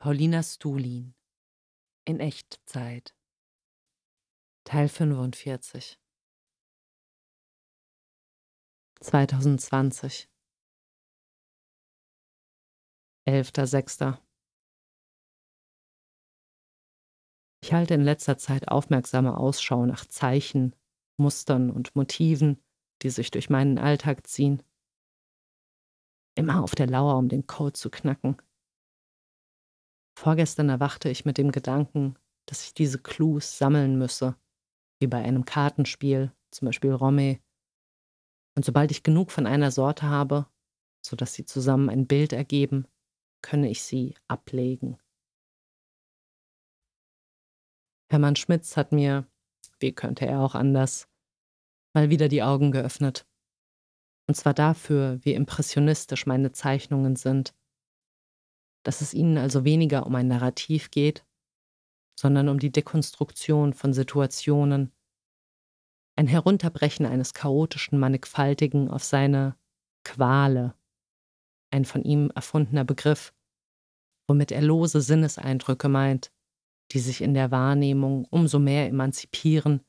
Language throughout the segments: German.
Paulina Stulin in Echtzeit Teil 45 2020 11.06. Ich halte in letzter Zeit aufmerksame Ausschau nach Zeichen, Mustern und Motiven, die sich durch meinen Alltag ziehen. Immer auf der Lauer, um den Code zu knacken. Vorgestern erwachte ich mit dem Gedanken, dass ich diese Clues sammeln müsse, wie bei einem Kartenspiel, zum Beispiel Romme. Und sobald ich genug von einer Sorte habe, sodass sie zusammen ein Bild ergeben, könne ich sie ablegen. Hermann Schmitz hat mir, wie könnte er auch anders, mal wieder die Augen geöffnet. Und zwar dafür, wie impressionistisch meine Zeichnungen sind dass es ihnen also weniger um ein Narrativ geht, sondern um die Dekonstruktion von Situationen, ein Herunterbrechen eines chaotischen Mannigfaltigen auf seine Quale, ein von ihm erfundener Begriff, womit er lose Sinneseindrücke meint, die sich in der Wahrnehmung umso mehr emanzipieren,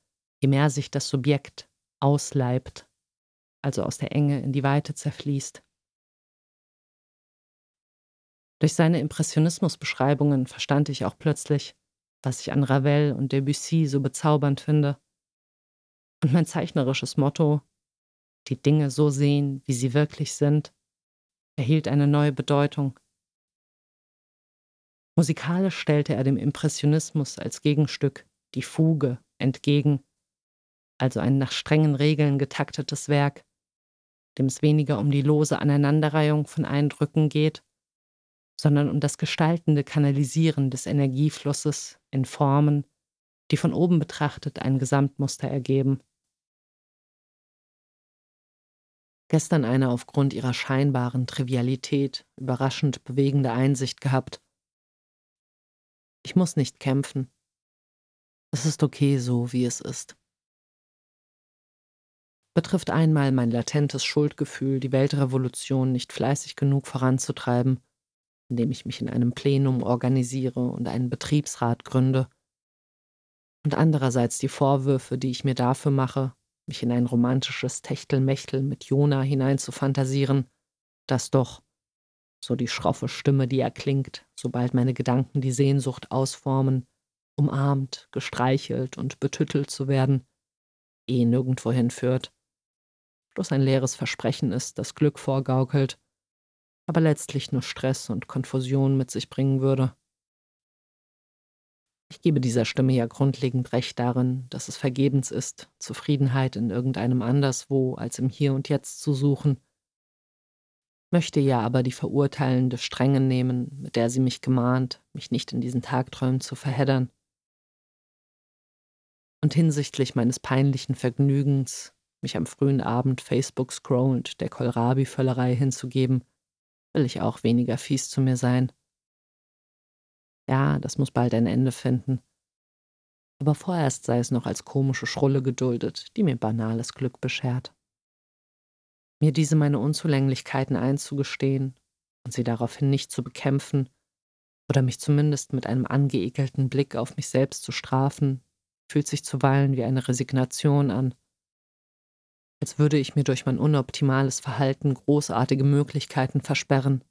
je mehr sich das Subjekt ausleibt, also aus der Enge in die Weite zerfließt. Durch seine Impressionismusbeschreibungen verstand ich auch plötzlich, was ich an Ravel und Debussy so bezaubernd finde. Und mein zeichnerisches Motto, die Dinge so sehen, wie sie wirklich sind, erhielt eine neue Bedeutung. Musikalisch stellte er dem Impressionismus als Gegenstück die Fuge entgegen, also ein nach strengen Regeln getaktetes Werk, dem es weniger um die lose Aneinanderreihung von Eindrücken geht, sondern um das gestaltende Kanalisieren des Energieflusses in Formen, die von oben betrachtet ein Gesamtmuster ergeben. Gestern eine aufgrund ihrer scheinbaren Trivialität überraschend bewegende Einsicht gehabt. Ich muss nicht kämpfen. Es ist okay so, wie es ist. Betrifft einmal mein latentes Schuldgefühl, die Weltrevolution nicht fleißig genug voranzutreiben indem ich mich in einem Plenum organisiere und einen Betriebsrat gründe. Und andererseits die Vorwürfe, die ich mir dafür mache, mich in ein romantisches Techtelmechtel mit Jona hineinzufantasieren, das doch, so die schroffe Stimme, die erklingt, sobald meine Gedanken die Sehnsucht ausformen, umarmt, gestreichelt und betüttelt zu werden, eh nirgendwohin führt, bloß ein leeres Versprechen ist, das Glück vorgaukelt aber letztlich nur Stress und Konfusion mit sich bringen würde. Ich gebe dieser Stimme ja grundlegend recht darin, dass es vergebens ist, Zufriedenheit in irgendeinem anderswo als im Hier und Jetzt zu suchen, möchte ja aber die verurteilende Strenge nehmen, mit der sie mich gemahnt, mich nicht in diesen Tagträumen zu verheddern. Und hinsichtlich meines peinlichen Vergnügens, mich am frühen Abend Facebook scrollend der Kohlrabi-Völlerei hinzugeben, will ich auch weniger fies zu mir sein. Ja, das muss bald ein Ende finden. Aber vorerst sei es noch als komische Schrulle geduldet, die mir banales Glück beschert. Mir diese meine Unzulänglichkeiten einzugestehen und sie daraufhin nicht zu bekämpfen oder mich zumindest mit einem angeekelten Blick auf mich selbst zu strafen, fühlt sich zuweilen wie eine Resignation an als würde ich mir durch mein unoptimales Verhalten großartige Möglichkeiten versperren.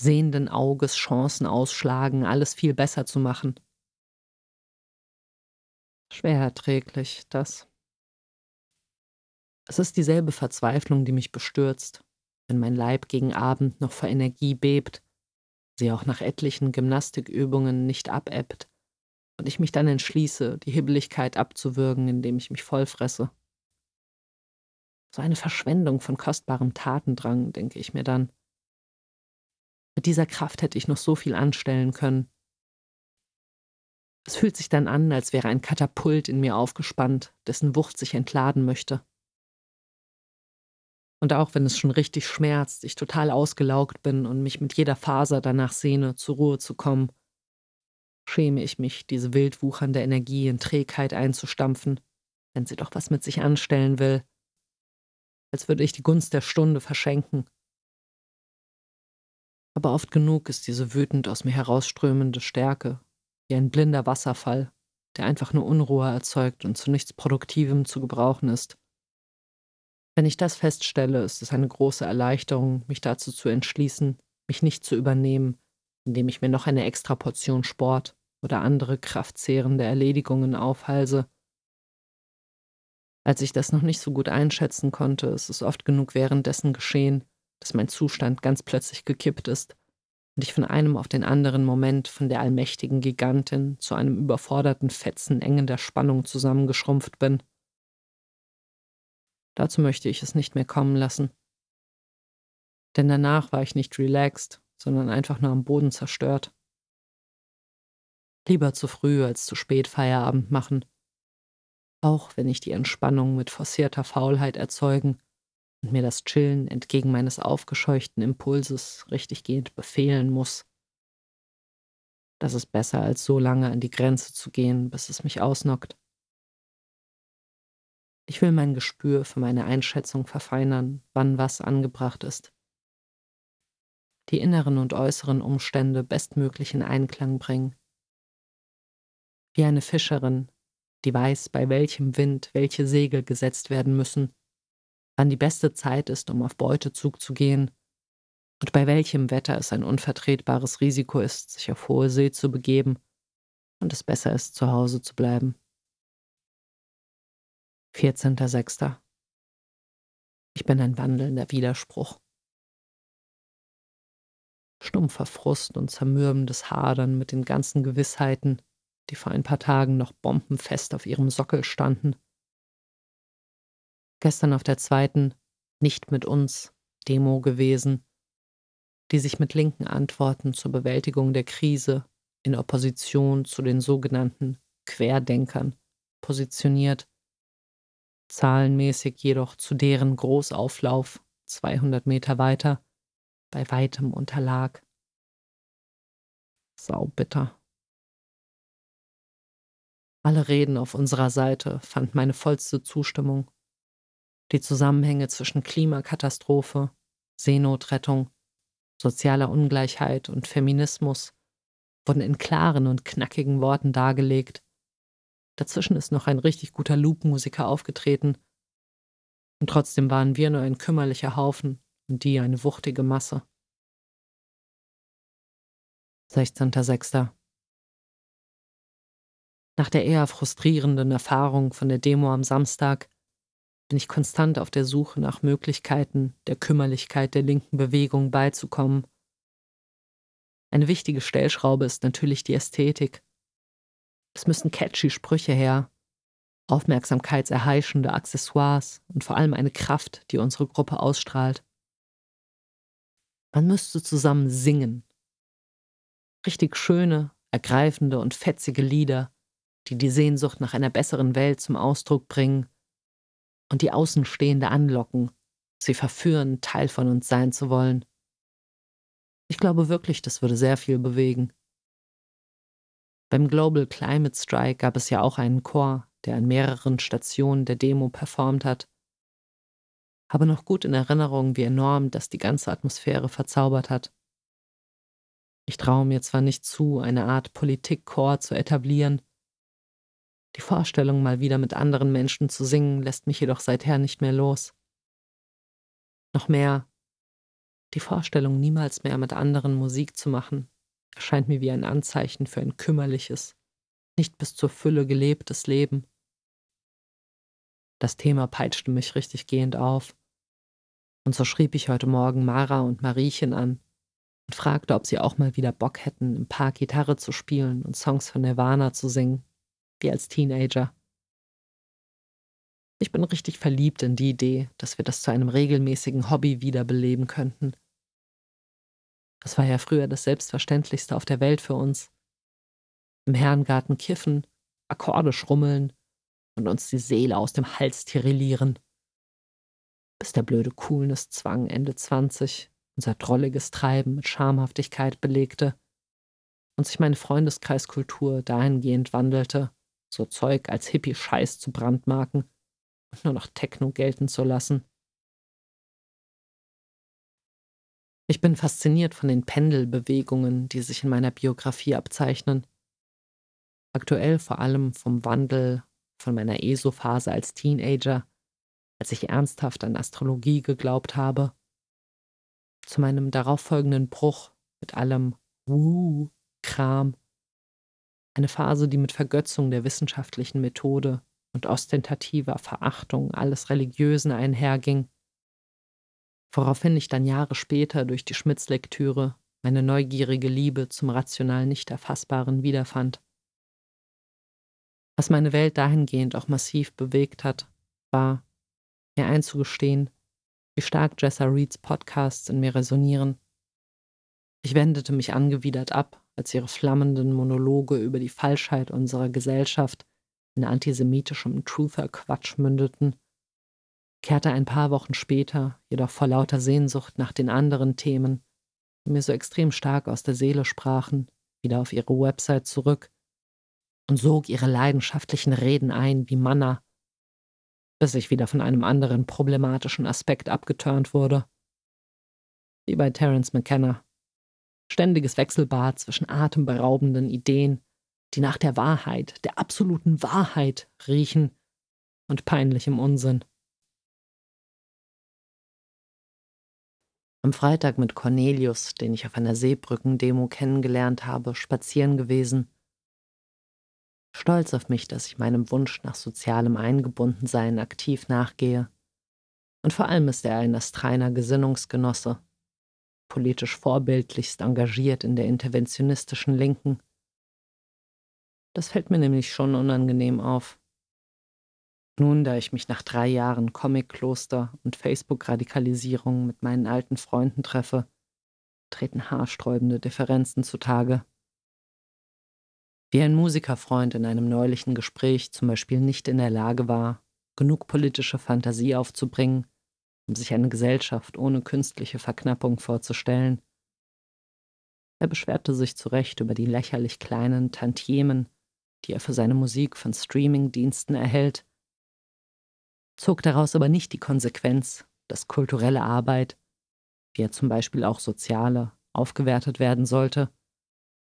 Sehenden Auges Chancen ausschlagen, alles viel besser zu machen. Schwer erträglich, das. Es ist dieselbe Verzweiflung, die mich bestürzt, wenn mein Leib gegen Abend noch vor Energie bebt, sie auch nach etlichen Gymnastikübungen nicht abebbt und ich mich dann entschließe, die Hibbeligkeit abzuwürgen, indem ich mich vollfresse. So eine Verschwendung von kostbarem Tatendrang, denke ich mir dann. Mit dieser Kraft hätte ich noch so viel anstellen können. Es fühlt sich dann an, als wäre ein Katapult in mir aufgespannt, dessen Wucht sich entladen möchte. Und auch wenn es schon richtig schmerzt, ich total ausgelaugt bin und mich mit jeder Faser danach sehne, zur Ruhe zu kommen, schäme ich mich, diese wildwuchernde Energie in Trägheit einzustampfen, wenn sie doch was mit sich anstellen will als würde ich die Gunst der Stunde verschenken. Aber oft genug ist diese wütend aus mir herausströmende Stärke wie ein blinder Wasserfall, der einfach nur Unruhe erzeugt und zu nichts Produktivem zu gebrauchen ist. Wenn ich das feststelle, ist es eine große Erleichterung, mich dazu zu entschließen, mich nicht zu übernehmen, indem ich mir noch eine extra Portion Sport oder andere kraftzehrende Erledigungen aufhalse. Als ich das noch nicht so gut einschätzen konnte, ist es oft genug währenddessen geschehen, dass mein Zustand ganz plötzlich gekippt ist und ich von einem auf den anderen Moment von der allmächtigen Gigantin zu einem überforderten Fetzen engender Spannung zusammengeschrumpft bin. Dazu möchte ich es nicht mehr kommen lassen. Denn danach war ich nicht relaxed, sondern einfach nur am Boden zerstört. Lieber zu früh als zu spät Feierabend machen. Auch wenn ich die Entspannung mit forcierter Faulheit erzeugen und mir das Chillen entgegen meines aufgescheuchten Impulses richtiggehend befehlen muss. Das ist besser, als so lange an die Grenze zu gehen, bis es mich ausnockt. Ich will mein Gespür für meine Einschätzung verfeinern, wann was angebracht ist. Die inneren und äußeren Umstände bestmöglich in Einklang bringen. Wie eine Fischerin, die weiß, bei welchem Wind welche Segel gesetzt werden müssen, wann die beste Zeit ist, um auf Beutezug zu gehen und bei welchem Wetter es ein unvertretbares Risiko ist, sich auf hohe See zu begeben und es besser ist, zu Hause zu bleiben. 14.06. Ich bin ein wandelnder Widerspruch. Stumpfer Frust und zermürbendes Hadern mit den ganzen Gewissheiten, die vor ein paar Tagen noch bombenfest auf ihrem Sockel standen. Gestern auf der zweiten Nicht mit uns Demo gewesen, die sich mit linken Antworten zur Bewältigung der Krise in Opposition zu den sogenannten Querdenkern positioniert zahlenmäßig jedoch zu deren Großauflauf 200 Meter weiter bei weitem unterlag. Saubitter. Alle Reden auf unserer Seite fanden meine vollste Zustimmung. Die Zusammenhänge zwischen Klimakatastrophe, Seenotrettung, sozialer Ungleichheit und Feminismus wurden in klaren und knackigen Worten dargelegt Dazwischen ist noch ein richtig guter Loop-Musiker aufgetreten. Und trotzdem waren wir nur ein kümmerlicher Haufen und die eine wuchtige Masse. 16.06. Nach der eher frustrierenden Erfahrung von der Demo am Samstag bin ich konstant auf der Suche nach Möglichkeiten, der Kümmerlichkeit der linken Bewegung beizukommen. Eine wichtige Stellschraube ist natürlich die Ästhetik. Es müssen catchy Sprüche her, aufmerksamkeitserheischende Accessoires und vor allem eine Kraft, die unsere Gruppe ausstrahlt. Man müsste zusammen singen. Richtig schöne, ergreifende und fetzige Lieder, die die Sehnsucht nach einer besseren Welt zum Ausdruck bringen und die Außenstehende anlocken, sie verführen, Teil von uns sein zu wollen. Ich glaube wirklich, das würde sehr viel bewegen. Beim Global Climate Strike gab es ja auch einen Chor, der an mehreren Stationen der Demo performt hat. Habe noch gut in Erinnerung, wie enorm das die ganze Atmosphäre verzaubert hat. Ich traue mir zwar nicht zu, eine Art Politikchor zu etablieren. Die Vorstellung, mal wieder mit anderen Menschen zu singen, lässt mich jedoch seither nicht mehr los. Noch mehr, die Vorstellung, niemals mehr mit anderen Musik zu machen, erscheint mir wie ein Anzeichen für ein kümmerliches, nicht bis zur Fülle gelebtes Leben. Das Thema peitschte mich richtig gehend auf. Und so schrieb ich heute Morgen Mara und Mariechen an und fragte, ob sie auch mal wieder Bock hätten, im Park Gitarre zu spielen und Songs von Nirvana zu singen, wie als Teenager. Ich bin richtig verliebt in die Idee, dass wir das zu einem regelmäßigen Hobby wiederbeleben könnten das war ja früher das Selbstverständlichste auf der Welt für uns. Im Herrengarten kiffen, Akkorde schrummeln und uns die Seele aus dem Hals tirillieren. Bis der blöde Coolness-Zwang Ende 20 unser drolliges Treiben mit Schamhaftigkeit belegte und sich meine Freundeskreiskultur dahingehend wandelte, so Zeug als Hippie-Scheiß zu brandmarken und nur noch Techno gelten zu lassen. Ich bin fasziniert von den Pendelbewegungen, die sich in meiner Biografie abzeichnen. Aktuell vor allem vom Wandel von meiner ESO-Phase als Teenager, als ich ernsthaft an Astrologie geglaubt habe, zu meinem darauffolgenden Bruch mit allem Wuh-Kram. Eine Phase, die mit Vergötzung der wissenschaftlichen Methode und ostentativer Verachtung alles Religiösen einherging, woraufhin ich dann Jahre später durch die Schmitz-Lektüre meine neugierige Liebe zum rational nicht erfassbaren wiederfand. Was meine Welt dahingehend auch massiv bewegt hat, war, mir einzugestehen, wie stark Jessa Reeds Podcasts in mir resonieren. Ich wendete mich angewidert ab, als ihre flammenden Monologe über die Falschheit unserer Gesellschaft in antisemitischem Truther-Quatsch mündeten, kehrte ein paar Wochen später, jedoch vor lauter Sehnsucht nach den anderen Themen, die mir so extrem stark aus der Seele sprachen, wieder auf ihre Website zurück und sog ihre leidenschaftlichen Reden ein wie Manna, bis ich wieder von einem anderen problematischen Aspekt abgeturnt wurde. Wie bei Terence McKenna. Ständiges Wechselbad zwischen atemberaubenden Ideen, die nach der Wahrheit, der absoluten Wahrheit riechen, und peinlichem Unsinn. Am Freitag mit Cornelius, den ich auf einer Seebrückendemo kennengelernt habe, spazieren gewesen stolz auf mich, dass ich meinem Wunsch nach sozialem Eingebundensein aktiv nachgehe. Und vor allem ist er ein astreiner Gesinnungsgenosse, politisch vorbildlichst engagiert in der interventionistischen Linken. Das fällt mir nämlich schon unangenehm auf. Nun, da ich mich nach drei Jahren Comic-Kloster und Facebook-Radikalisierung mit meinen alten Freunden treffe, treten haarsträubende Differenzen zutage. Wie ein Musikerfreund in einem neulichen Gespräch zum Beispiel nicht in der Lage war, genug politische Fantasie aufzubringen, um sich eine Gesellschaft ohne künstliche Verknappung vorzustellen. Er beschwerte sich zu Recht über die lächerlich kleinen Tantiemen, die er für seine Musik von Streaming-Diensten erhält, zog daraus aber nicht die Konsequenz, dass kulturelle Arbeit, wie er zum Beispiel auch soziale, aufgewertet werden sollte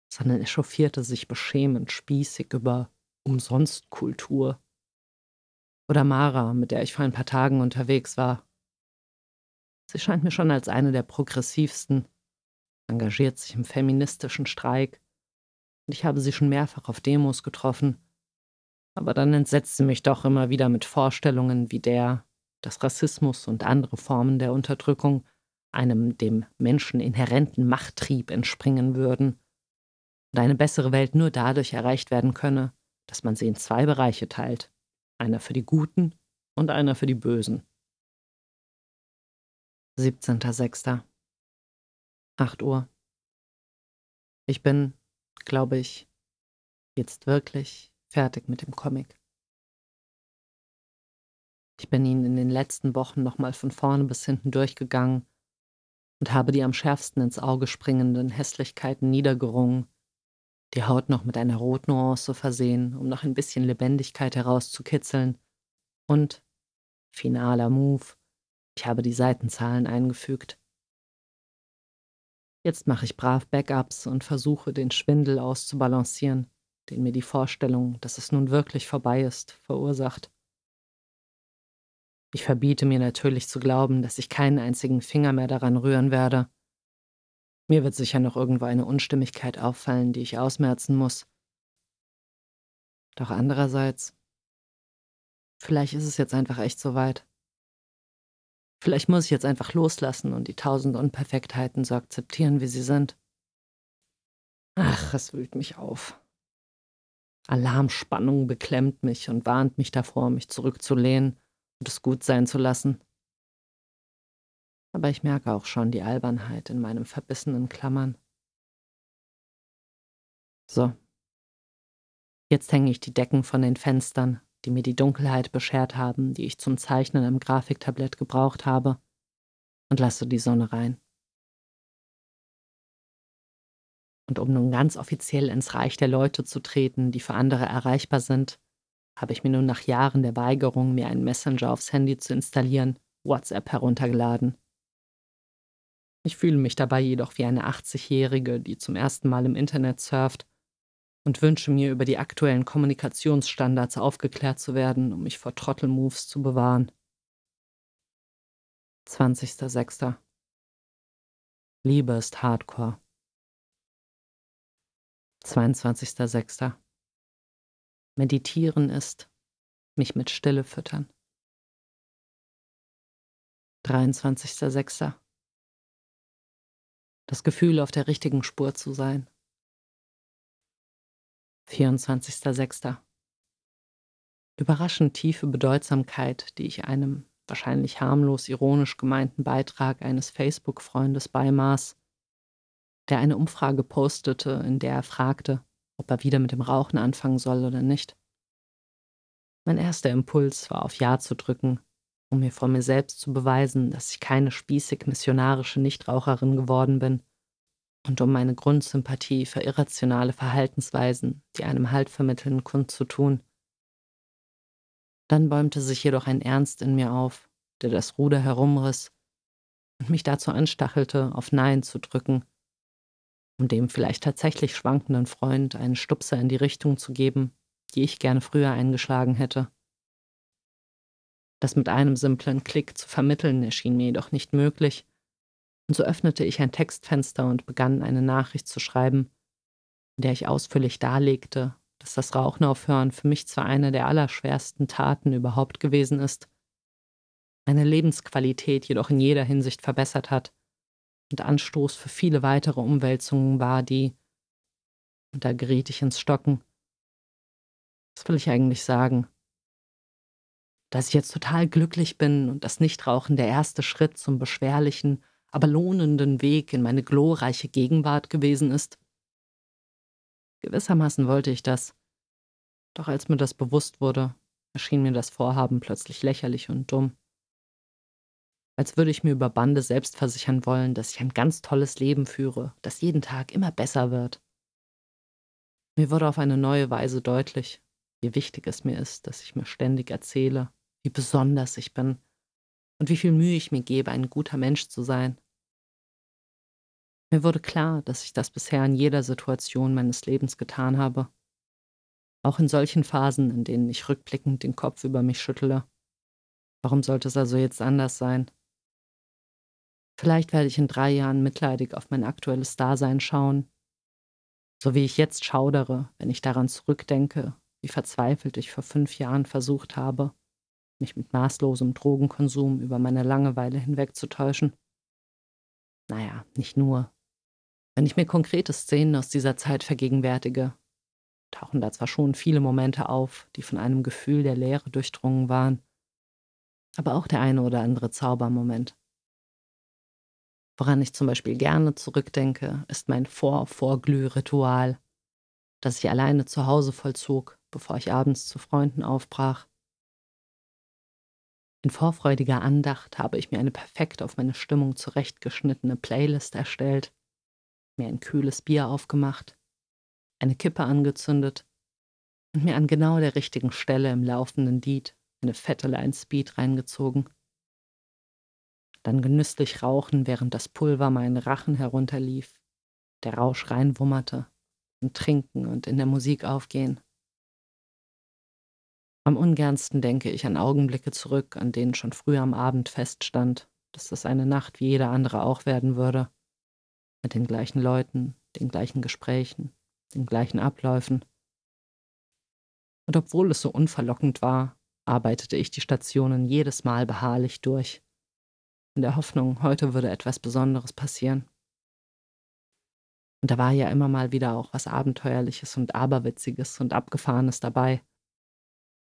sondern echauffierte sich beschämend spießig über Umsonstkultur. Oder Mara, mit der ich vor ein paar Tagen unterwegs war. Sie scheint mir schon als eine der progressivsten, engagiert sich im feministischen Streik, und ich habe sie schon mehrfach auf Demos getroffen. Aber dann entsetzt sie mich doch immer wieder mit Vorstellungen wie der, dass Rassismus und andere Formen der Unterdrückung einem dem Menschen inhärenten Machttrieb entspringen würden und eine bessere Welt nur dadurch erreicht werden könne, dass man sie in zwei Bereiche teilt, einer für die Guten und einer für die Bösen. 17.06. 8 Uhr. Ich bin, glaube ich, jetzt wirklich fertig mit dem Comic. Ich bin ihn in den letzten Wochen nochmal von vorne bis hinten durchgegangen und habe die am schärfsten ins Auge springenden Hässlichkeiten niedergerungen, die Haut noch mit einer Rotnuance versehen, um noch ein bisschen Lebendigkeit herauszukitzeln. Und finaler Move, ich habe die Seitenzahlen eingefügt. Jetzt mache ich brav Backups und versuche, den Schwindel auszubalancieren, den mir die Vorstellung, dass es nun wirklich vorbei ist, verursacht. Ich verbiete mir natürlich zu glauben, dass ich keinen einzigen Finger mehr daran rühren werde. Mir wird sicher noch irgendwo eine Unstimmigkeit auffallen, die ich ausmerzen muss. Doch andererseits, vielleicht ist es jetzt einfach echt so weit. Vielleicht muss ich jetzt einfach loslassen und die tausend Unperfektheiten so akzeptieren, wie sie sind. Ach, es wühlt mich auf. Alarmspannung beklemmt mich und warnt mich davor, mich zurückzulehnen und es gut sein zu lassen aber ich merke auch schon die Albernheit in meinem verbissenen Klammern. So. Jetzt hänge ich die Decken von den Fenstern, die mir die Dunkelheit beschert haben, die ich zum Zeichnen am Grafiktablett gebraucht habe, und lasse die Sonne rein. Und um nun ganz offiziell ins Reich der Leute zu treten, die für andere erreichbar sind, habe ich mir nun nach Jahren der Weigerung, mir einen Messenger aufs Handy zu installieren, WhatsApp heruntergeladen. Ich fühle mich dabei jedoch wie eine 80-Jährige, die zum ersten Mal im Internet surft und wünsche mir, über die aktuellen Kommunikationsstandards aufgeklärt zu werden, um mich vor Trottelmoves zu bewahren. 20.06. Liebe ist Hardcore. 22.06. Meditieren ist mich mit Stille füttern. 23.06. Das Gefühl, auf der richtigen Spur zu sein. 24.06. Überraschend tiefe Bedeutsamkeit, die ich einem wahrscheinlich harmlos ironisch gemeinten Beitrag eines Facebook-Freundes beimaß, der eine Umfrage postete, in der er fragte, ob er wieder mit dem Rauchen anfangen soll oder nicht. Mein erster Impuls war auf Ja zu drücken, um mir vor mir selbst zu beweisen, dass ich keine spießig missionarische Nichtraucherin geworden bin und um meine Grundsympathie für irrationale Verhaltensweisen, die einem Halt vermitteln, kundzutun. Dann bäumte sich jedoch ein Ernst in mir auf, der das Ruder herumriss und mich dazu anstachelte, auf Nein zu drücken, um dem vielleicht tatsächlich schwankenden Freund einen Stupser in die Richtung zu geben, die ich gerne früher eingeschlagen hätte. Das mit einem simplen Klick zu vermitteln erschien mir jedoch nicht möglich, und so öffnete ich ein Textfenster und begann eine Nachricht zu schreiben, in der ich ausführlich darlegte, dass das Rauchen aufhören für mich zwar eine der allerschwersten Taten überhaupt gewesen ist, meine Lebensqualität jedoch in jeder Hinsicht verbessert hat und Anstoß für viele weitere Umwälzungen war, die, und da geriet ich ins Stocken. Was will ich eigentlich sagen? Dass ich jetzt total glücklich bin und das Nichtrauchen der erste Schritt zum beschwerlichen, aber lohnenden Weg in meine glorreiche Gegenwart gewesen ist? Gewissermaßen wollte ich das. Doch als mir das bewusst wurde, erschien mir das Vorhaben plötzlich lächerlich und dumm. Als würde ich mir über Bande selbst versichern wollen, dass ich ein ganz tolles Leben führe, das jeden Tag immer besser wird. Mir wurde auf eine neue Weise deutlich, wie wichtig es mir ist, dass ich mir ständig erzähle, wie besonders ich bin und wie viel Mühe ich mir gebe, ein guter Mensch zu sein. Mir wurde klar, dass ich das bisher in jeder Situation meines Lebens getan habe. Auch in solchen Phasen, in denen ich rückblickend den Kopf über mich schüttele. Warum sollte es also jetzt anders sein? Vielleicht werde ich in drei Jahren mitleidig auf mein aktuelles Dasein schauen, so wie ich jetzt schaudere, wenn ich daran zurückdenke, wie verzweifelt ich vor fünf Jahren versucht habe, mich mit maßlosem Drogenkonsum über meine Langeweile hinwegzutäuschen. Naja, nicht nur. Wenn ich mir konkrete Szenen aus dieser Zeit vergegenwärtige, tauchen da zwar schon viele Momente auf, die von einem Gefühl der Leere durchdrungen waren, aber auch der eine oder andere Zaubermoment. Woran ich zum Beispiel gerne zurückdenke, ist mein Vor-Vorglüh-Ritual, das ich alleine zu Hause vollzog, bevor ich abends zu Freunden aufbrach. In vorfreudiger Andacht habe ich mir eine perfekt auf meine Stimmung zurechtgeschnittene Playlist erstellt, mir ein kühles Bier aufgemacht, eine Kippe angezündet und mir an genau der richtigen Stelle im laufenden Lied eine fette Line Speed reingezogen. Dann genüsslich rauchen, während das Pulver meinen Rachen herunterlief, der Rausch reinwummerte und trinken und in der Musik aufgehen. Am ungernsten denke ich an Augenblicke zurück, an denen schon früh am Abend feststand, dass das eine Nacht wie jede andere auch werden würde. Mit den gleichen Leuten, den gleichen Gesprächen, den gleichen Abläufen. Und obwohl es so unverlockend war, arbeitete ich die Stationen jedes Mal beharrlich durch, in der Hoffnung, heute würde etwas Besonderes passieren. Und da war ja immer mal wieder auch was Abenteuerliches und Aberwitziges und Abgefahrenes dabei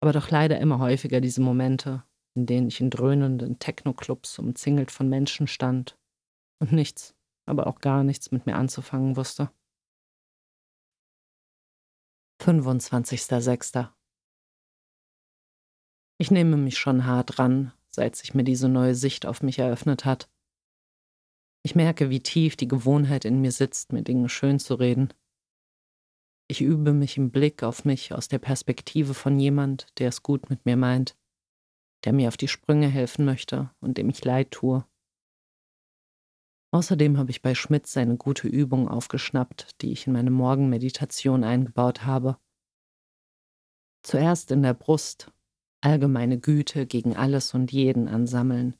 aber doch leider immer häufiger diese Momente, in denen ich in dröhnenden Techno-Clubs umzingelt von Menschen stand und nichts, aber auch gar nichts mit mir anzufangen wusste. 25.06. Ich nehme mich schon hart ran, seit sich mir diese neue Sicht auf mich eröffnet hat. Ich merke, wie tief die Gewohnheit in mir sitzt, mir Dinge schön zu reden. Ich übe mich im Blick auf mich aus der Perspektive von jemand, der es gut mit mir meint, der mir auf die Sprünge helfen möchte und dem ich leid tue. Außerdem habe ich bei Schmitz eine gute Übung aufgeschnappt, die ich in meine Morgenmeditation eingebaut habe. Zuerst in der Brust allgemeine Güte gegen alles und jeden ansammeln.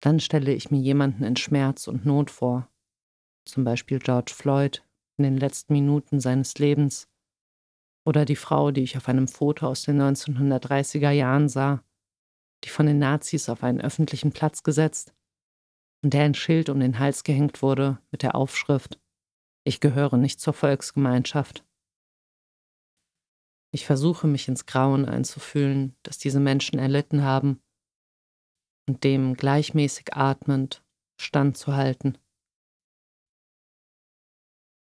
Dann stelle ich mir jemanden in Schmerz und Not vor, zum Beispiel George Floyd in den letzten Minuten seines Lebens oder die Frau, die ich auf einem Foto aus den 1930er Jahren sah, die von den Nazis auf einen öffentlichen Platz gesetzt und der ein Schild um den Hals gehängt wurde mit der Aufschrift Ich gehöre nicht zur Volksgemeinschaft. Ich versuche mich ins Grauen einzufühlen, das diese Menschen erlitten haben, und dem gleichmäßig atmend standzuhalten.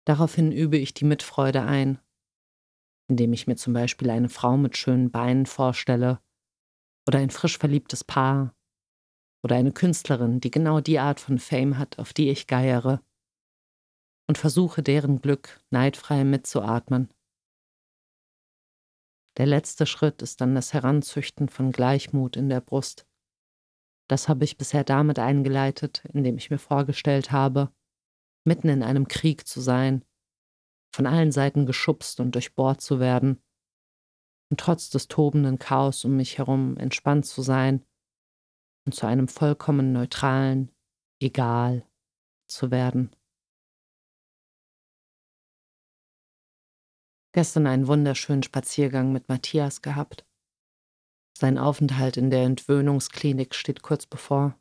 Daraufhin übe ich die Mitfreude ein, indem ich mir zum Beispiel eine Frau mit schönen Beinen vorstelle oder ein frisch verliebtes Paar oder eine Künstlerin, die genau die Art von Fame hat, auf die ich geiere, und versuche deren Glück neidfrei mitzuatmen. Der letzte Schritt ist dann das Heranzüchten von Gleichmut in der Brust. Das habe ich bisher damit eingeleitet, indem ich mir vorgestellt habe, mitten in einem Krieg zu sein, von allen Seiten geschubst und durchbohrt zu werden, und trotz des tobenden Chaos um mich herum entspannt zu sein und zu einem vollkommen neutralen Egal zu werden. Gestern einen wunderschönen Spaziergang mit Matthias gehabt. Sein Aufenthalt in der Entwöhnungsklinik steht kurz bevor.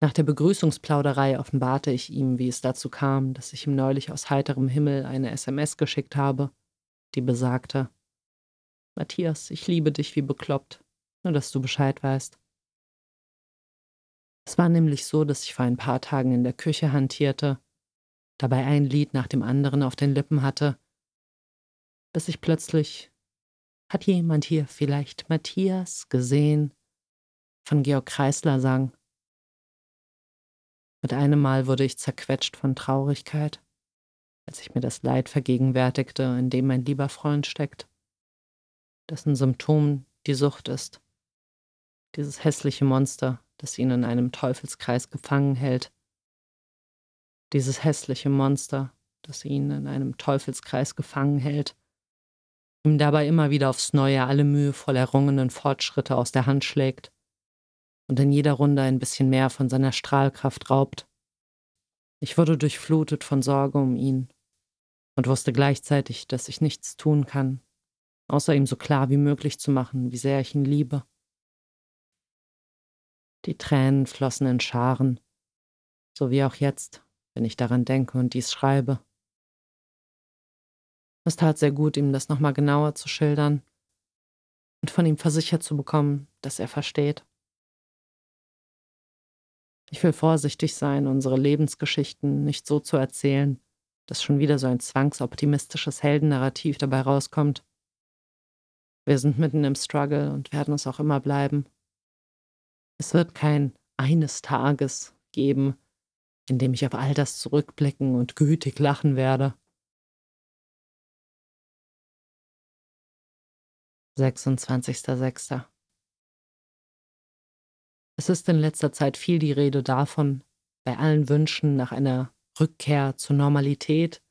Nach der Begrüßungsplauderei offenbarte ich ihm, wie es dazu kam, dass ich ihm neulich aus heiterem Himmel eine SMS geschickt habe, die besagte Matthias, ich liebe dich wie bekloppt, nur dass du Bescheid weißt. Es war nämlich so, dass ich vor ein paar Tagen in der Küche hantierte dabei ein Lied nach dem anderen auf den Lippen hatte, bis ich plötzlich Hat jemand hier vielleicht Matthias gesehen? von Georg Kreisler sang. Mit einem Mal wurde ich zerquetscht von Traurigkeit, als ich mir das Leid vergegenwärtigte, in dem mein lieber Freund steckt, dessen Symptom die Sucht ist, dieses hässliche Monster, das ihn in einem Teufelskreis gefangen hält, dieses hässliche Monster, das ihn in einem Teufelskreis gefangen hält, ihm dabei immer wieder aufs Neue alle mühevoll errungenen Fortschritte aus der Hand schlägt und in jeder Runde ein bisschen mehr von seiner Strahlkraft raubt. Ich wurde durchflutet von Sorge um ihn und wusste gleichzeitig, dass ich nichts tun kann, außer ihm so klar wie möglich zu machen, wie sehr ich ihn liebe. Die Tränen flossen in Scharen, so wie auch jetzt, wenn ich daran denke und dies schreibe. Es tat sehr gut, ihm das nochmal genauer zu schildern und von ihm versichert zu bekommen, dass er versteht. Ich will vorsichtig sein, unsere Lebensgeschichten nicht so zu erzählen, dass schon wieder so ein zwangsoptimistisches Heldennarrativ dabei rauskommt. Wir sind mitten im Struggle und werden es auch immer bleiben. Es wird kein eines Tages geben, in dem ich auf all das zurückblicken und gütig lachen werde. 26.06. Es ist in letzter Zeit viel die Rede davon, bei allen Wünschen nach einer Rückkehr zur Normalität,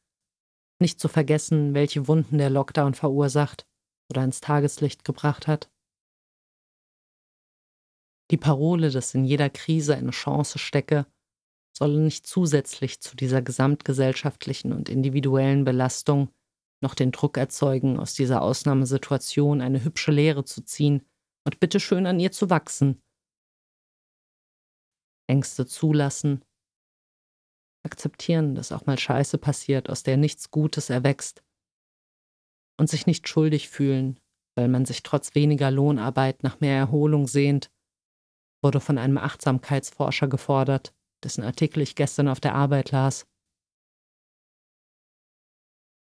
nicht zu vergessen, welche Wunden der Lockdown verursacht oder ins Tageslicht gebracht hat. Die Parole, dass in jeder Krise eine Chance stecke, solle nicht zusätzlich zu dieser gesamtgesellschaftlichen und individuellen Belastung noch den Druck erzeugen, aus dieser Ausnahmesituation eine hübsche Lehre zu ziehen und bitteschön an ihr zu wachsen. Ängste zulassen, akzeptieren, dass auch mal Scheiße passiert, aus der nichts Gutes erwächst, und sich nicht schuldig fühlen, weil man sich trotz weniger Lohnarbeit nach mehr Erholung sehnt, wurde von einem Achtsamkeitsforscher gefordert dessen Artikel ich gestern auf der Arbeit las.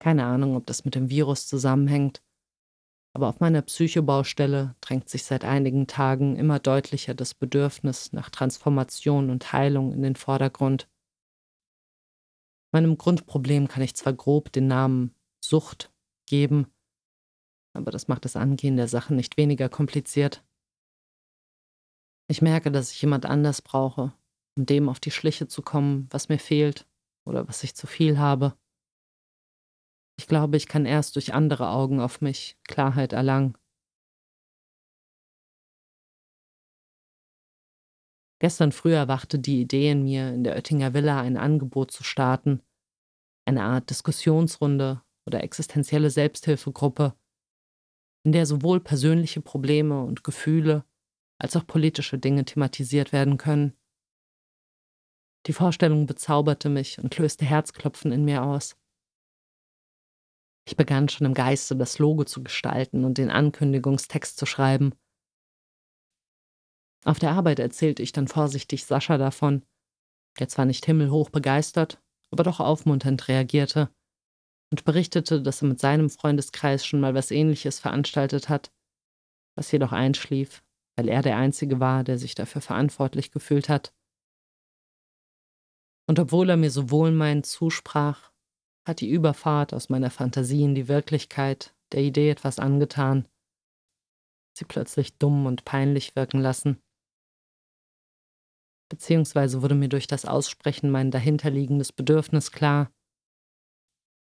Keine Ahnung, ob das mit dem Virus zusammenhängt, aber auf meiner Psychobaustelle drängt sich seit einigen Tagen immer deutlicher das Bedürfnis nach Transformation und Heilung in den Vordergrund. Meinem Grundproblem kann ich zwar grob den Namen Sucht geben, aber das macht das Angehen der Sache nicht weniger kompliziert. Ich merke, dass ich jemand anders brauche, um dem auf die Schliche zu kommen, was mir fehlt oder was ich zu viel habe. Ich glaube, ich kann erst durch andere Augen auf mich Klarheit erlangen. Gestern früh erwachte die Idee in mir, in der Oettinger Villa ein Angebot zu starten, eine Art Diskussionsrunde oder existenzielle Selbsthilfegruppe, in der sowohl persönliche Probleme und Gefühle als auch politische Dinge thematisiert werden können. Die Vorstellung bezauberte mich und löste Herzklopfen in mir aus. Ich begann schon im Geiste das Logo zu gestalten und den Ankündigungstext zu schreiben. Auf der Arbeit erzählte ich dann vorsichtig Sascha davon, der zwar nicht himmelhoch begeistert, aber doch aufmunternd reagierte und berichtete, dass er mit seinem Freundeskreis schon mal was ähnliches veranstaltet hat, was jedoch einschlief, weil er der Einzige war, der sich dafür verantwortlich gefühlt hat. Und obwohl er mir so wohlmeinend zusprach, hat die Überfahrt aus meiner Fantasie in die Wirklichkeit der Idee etwas angetan, sie plötzlich dumm und peinlich wirken lassen. Beziehungsweise wurde mir durch das Aussprechen mein dahinterliegendes Bedürfnis klar,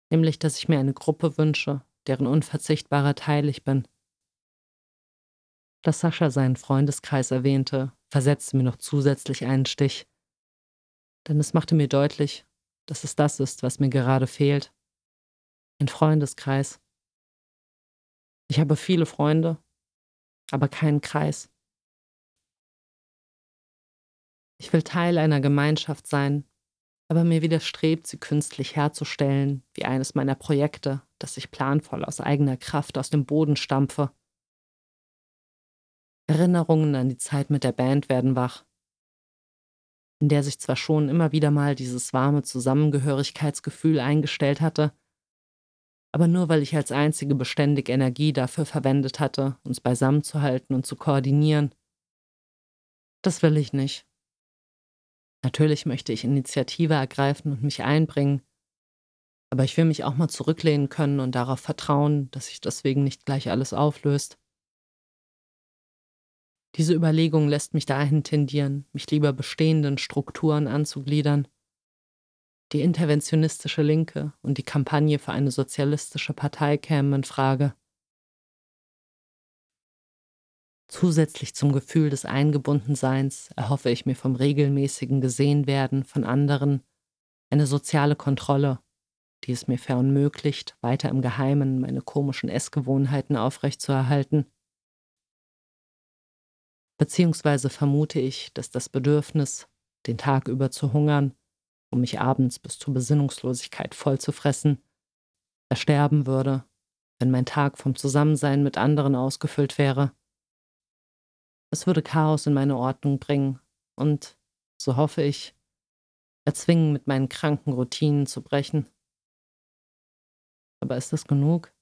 nämlich dass ich mir eine Gruppe wünsche, deren unverzichtbarer Teil ich bin. Dass Sascha seinen Freundeskreis erwähnte, versetzte mir noch zusätzlich einen Stich. Denn es machte mir deutlich, dass es das ist, was mir gerade fehlt. Ein Freundeskreis. Ich habe viele Freunde, aber keinen Kreis. Ich will Teil einer Gemeinschaft sein, aber mir widerstrebt, sie künstlich herzustellen, wie eines meiner Projekte, das ich planvoll aus eigener Kraft aus dem Boden stampfe. Erinnerungen an die Zeit mit der Band werden wach, in der sich zwar schon immer wieder mal dieses warme Zusammengehörigkeitsgefühl eingestellt hatte, aber nur weil ich als einzige beständig Energie dafür verwendet hatte, uns beisammen zu halten und zu koordinieren. Das will ich nicht. Natürlich möchte ich Initiative ergreifen und mich einbringen, aber ich will mich auch mal zurücklehnen können und darauf vertrauen, dass sich deswegen nicht gleich alles auflöst. Diese Überlegung lässt mich dahin tendieren, mich lieber bestehenden Strukturen anzugliedern. Die interventionistische Linke und die Kampagne für eine sozialistische Partei kämen in Frage. Zusätzlich zum Gefühl des Eingebundenseins erhoffe ich mir vom regelmäßigen Gesehenwerden von anderen eine soziale Kontrolle, die es mir verunmöglicht, weiter im Geheimen meine komischen Essgewohnheiten aufrechtzuerhalten. Beziehungsweise vermute ich, dass das Bedürfnis, den Tag über zu hungern, um mich abends bis zur Besinnungslosigkeit voll zu fressen, ersterben würde, wenn mein Tag vom Zusammensein mit anderen ausgefüllt wäre. Es würde Chaos in meine Ordnung bringen und, so hoffe ich, erzwingen, mit meinen kranken Routinen zu brechen. Aber ist das genug?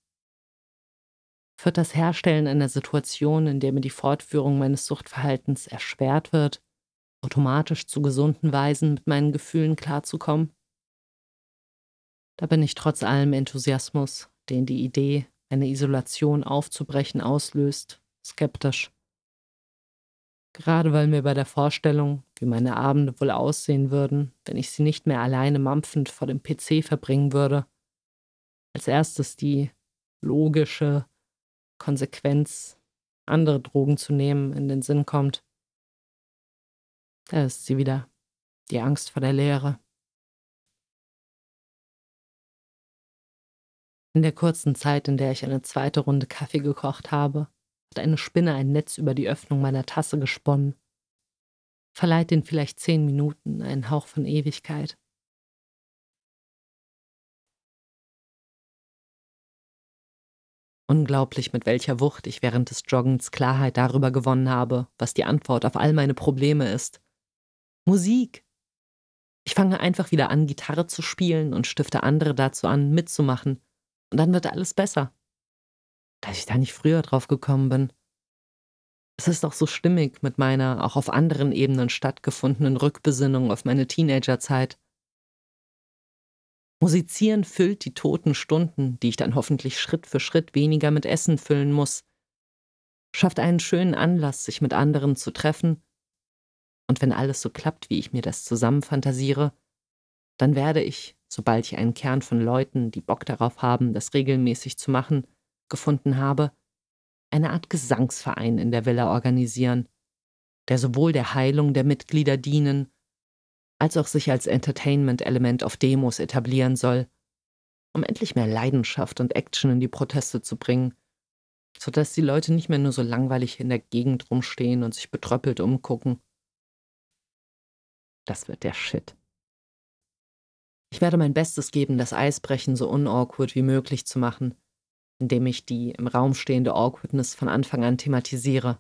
Führt das Herstellen einer Situation, in der mir die Fortführung meines Suchtverhaltens erschwert wird, automatisch zu gesunden Weisen mit meinen Gefühlen klarzukommen? Da bin ich trotz allem Enthusiasmus, den die Idee, eine Isolation aufzubrechen, auslöst, skeptisch. Gerade weil mir bei der Vorstellung, wie meine Abende wohl aussehen würden, wenn ich sie nicht mehr alleine mampfend vor dem PC verbringen würde, als erstes die logische, Konsequenz, andere Drogen zu nehmen, in den Sinn kommt. Da ist sie wieder, die Angst vor der Leere. In der kurzen Zeit, in der ich eine zweite Runde Kaffee gekocht habe, hat eine Spinne ein Netz über die Öffnung meiner Tasse gesponnen. Verleiht den vielleicht zehn Minuten einen Hauch von Ewigkeit. Unglaublich, mit welcher Wucht ich während des Joggens Klarheit darüber gewonnen habe, was die Antwort auf all meine Probleme ist. Musik. Ich fange einfach wieder an, Gitarre zu spielen und stifte andere dazu an, mitzumachen. Und dann wird alles besser. Dass ich da nicht früher drauf gekommen bin. Es ist doch so stimmig mit meiner auch auf anderen Ebenen stattgefundenen Rückbesinnung auf meine Teenagerzeit. Musizieren füllt die toten Stunden, die ich dann hoffentlich Schritt für Schritt weniger mit Essen füllen muss. Schafft einen schönen Anlass, sich mit anderen zu treffen Und wenn alles so klappt, wie ich mir das zusammenfantasiere, dann werde ich, sobald ich einen Kern von Leuten, die Bock darauf haben, das regelmäßig zu machen, gefunden habe, eine Art Gesangsverein in der Villa organisieren, der sowohl der Heilung der Mitglieder dienen, als auch sich als Entertainment-Element auf Demos etablieren soll, um endlich mehr Leidenschaft und Action in die Proteste zu bringen, sodass die Leute nicht mehr nur so langweilig in der Gegend rumstehen und sich betröppelt umgucken. Das wird der Shit. Ich werde mein Bestes geben, das Eisbrechen so unawkward wie möglich zu machen, indem ich die im Raum stehende Awkwardness von Anfang an thematisiere.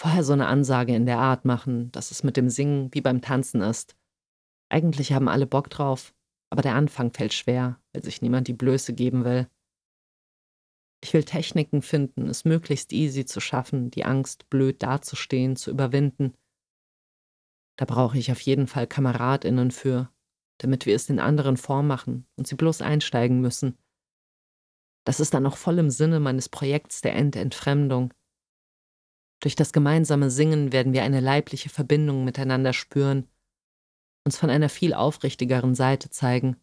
Vorher so eine Ansage in der Art machen, dass es mit dem Singen wie beim Tanzen ist. Eigentlich haben alle Bock drauf, aber der Anfang fällt schwer, weil sich niemand die Blöße geben will. Ich will Techniken finden, es möglichst easy zu schaffen, die Angst, blöd dazustehen, zu überwinden. Da brauche ich auf jeden Fall KameradInnen für, damit wir es den anderen vormachen und sie bloß einsteigen müssen. Das ist dann auch voll im Sinne meines Projekts der Ententfremdung. Durch das gemeinsame Singen werden wir eine leibliche Verbindung miteinander spüren, uns von einer viel aufrichtigeren Seite zeigen.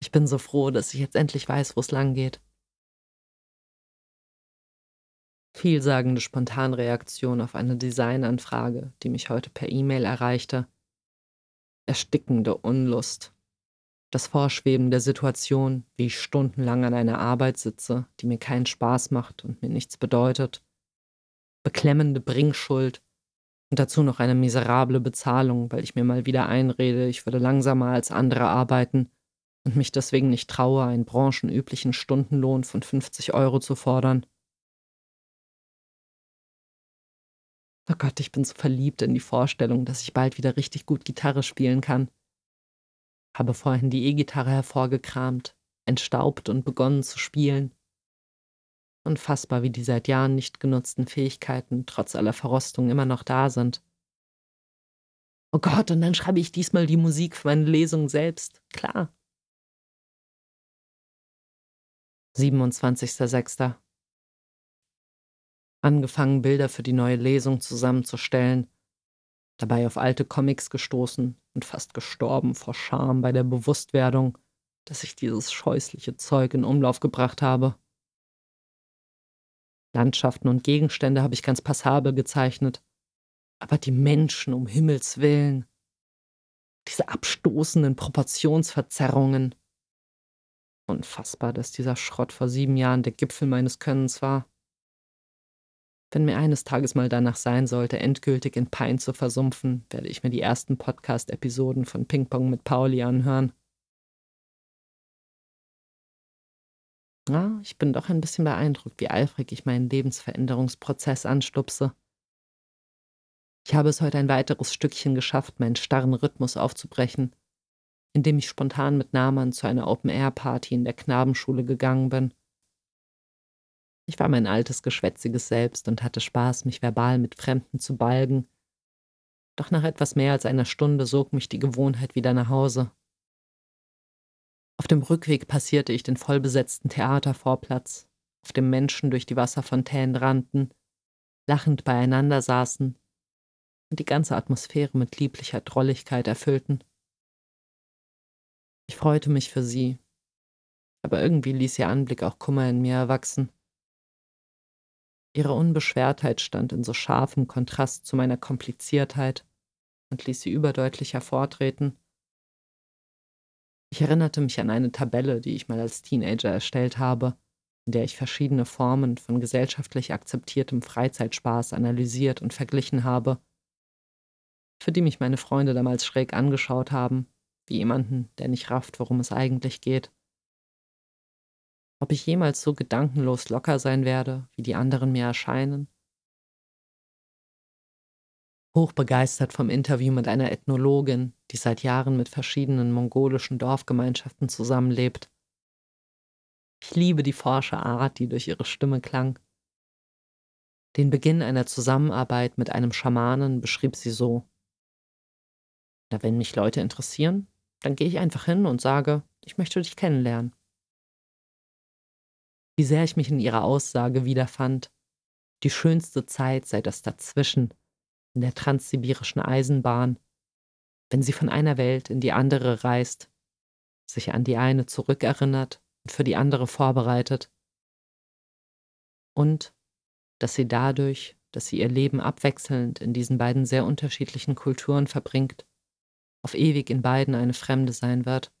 Ich bin so froh, dass ich jetzt endlich weiß, wo es lang geht. Vielsagende Spontanreaktion auf eine Designanfrage, die mich heute per E-Mail erreichte. Erstickende Unlust. Das Vorschweben der Situation, wie ich stundenlang an einer Arbeit sitze, die mir keinen Spaß macht und mir nichts bedeutet. Beklemmende Bringschuld und dazu noch eine miserable Bezahlung, weil ich mir mal wieder einrede, ich würde langsamer als andere arbeiten und mich deswegen nicht traue, einen branchenüblichen Stundenlohn von 50 Euro zu fordern. Oh Gott, ich bin so verliebt in die Vorstellung, dass ich bald wieder richtig gut Gitarre spielen kann. Habe vorhin die E-Gitarre hervorgekramt, entstaubt und begonnen zu spielen. Unfassbar, wie die seit Jahren nicht genutzten Fähigkeiten trotz aller Verrostung immer noch da sind. Oh Gott, und dann schreibe ich diesmal die Musik für meine Lesung selbst. Klar. 27.06. Angefangen, Bilder für die neue Lesung zusammenzustellen, dabei auf alte Comics gestoßen und fast gestorben vor Scham bei der Bewusstwerdung, dass ich dieses scheußliche Zeug in Umlauf gebracht habe. Landschaften und Gegenstände habe ich ganz passabel gezeichnet. Aber die Menschen, um Himmels willen. Diese abstoßenden Proportionsverzerrungen. Unfassbar, dass dieser Schrott vor sieben Jahren der Gipfel meines Könnens war. Wenn mir eines Tages mal danach sein sollte, endgültig in Pein zu versumpfen, werde ich mir die ersten Podcast-Episoden von Ping Pong mit Pauli anhören. Ja, ich bin doch ein bisschen beeindruckt, wie eifrig ich meinen Lebensveränderungsprozess anstupse. Ich habe es heute ein weiteres Stückchen geschafft, meinen starren Rhythmus aufzubrechen, indem ich spontan mit Naman zu einer Open-Air-Party in der Knabenschule gegangen bin. Ich war mein altes, geschwätziges Selbst und hatte Spaß, mich verbal mit Fremden zu balgen. Doch nach etwas mehr als einer Stunde sog mich die Gewohnheit wieder nach Hause. Auf dem Rückweg passierte ich den vollbesetzten Theatervorplatz, auf dem Menschen durch die Wasserfontänen rannten, lachend beieinander saßen und die ganze Atmosphäre mit lieblicher Drolligkeit erfüllten. Ich freute mich für sie, aber irgendwie ließ ihr Anblick auch Kummer in mir erwachsen. Ihre Unbeschwertheit stand in so scharfem Kontrast zu meiner Kompliziertheit und ließ sie überdeutlich hervortreten. Ich erinnerte mich an eine Tabelle, die ich mal als Teenager erstellt habe, in der ich verschiedene Formen von gesellschaftlich akzeptiertem Freizeitspaß analysiert und verglichen habe, für die mich meine Freunde damals schräg angeschaut haben, wie jemanden, der nicht rafft, worum es eigentlich geht. Ob ich jemals so gedankenlos locker sein werde, wie die anderen mir erscheinen? Hochbegeistert vom Interview mit einer Ethnologin, die seit Jahren mit verschiedenen mongolischen Dorfgemeinschaften zusammenlebt. Ich liebe die forsche Art, die durch ihre Stimme klang. Den Beginn einer Zusammenarbeit mit einem Schamanen beschrieb sie so. Na, wenn mich Leute interessieren, dann gehe ich einfach hin und sage, ich möchte dich kennenlernen. Wie sehr ich mich in ihrer Aussage wiederfand, die schönste Zeit sei das dazwischen, in der transsibirischen Eisenbahn, wenn sie von einer Welt in die andere reist, sich an die eine zurückerinnert und für die andere vorbereitet. Und dass sie dadurch, dass sie ihr Leben abwechselnd in diesen beiden sehr unterschiedlichen Kulturen verbringt, auf ewig in beiden eine Fremde sein wird.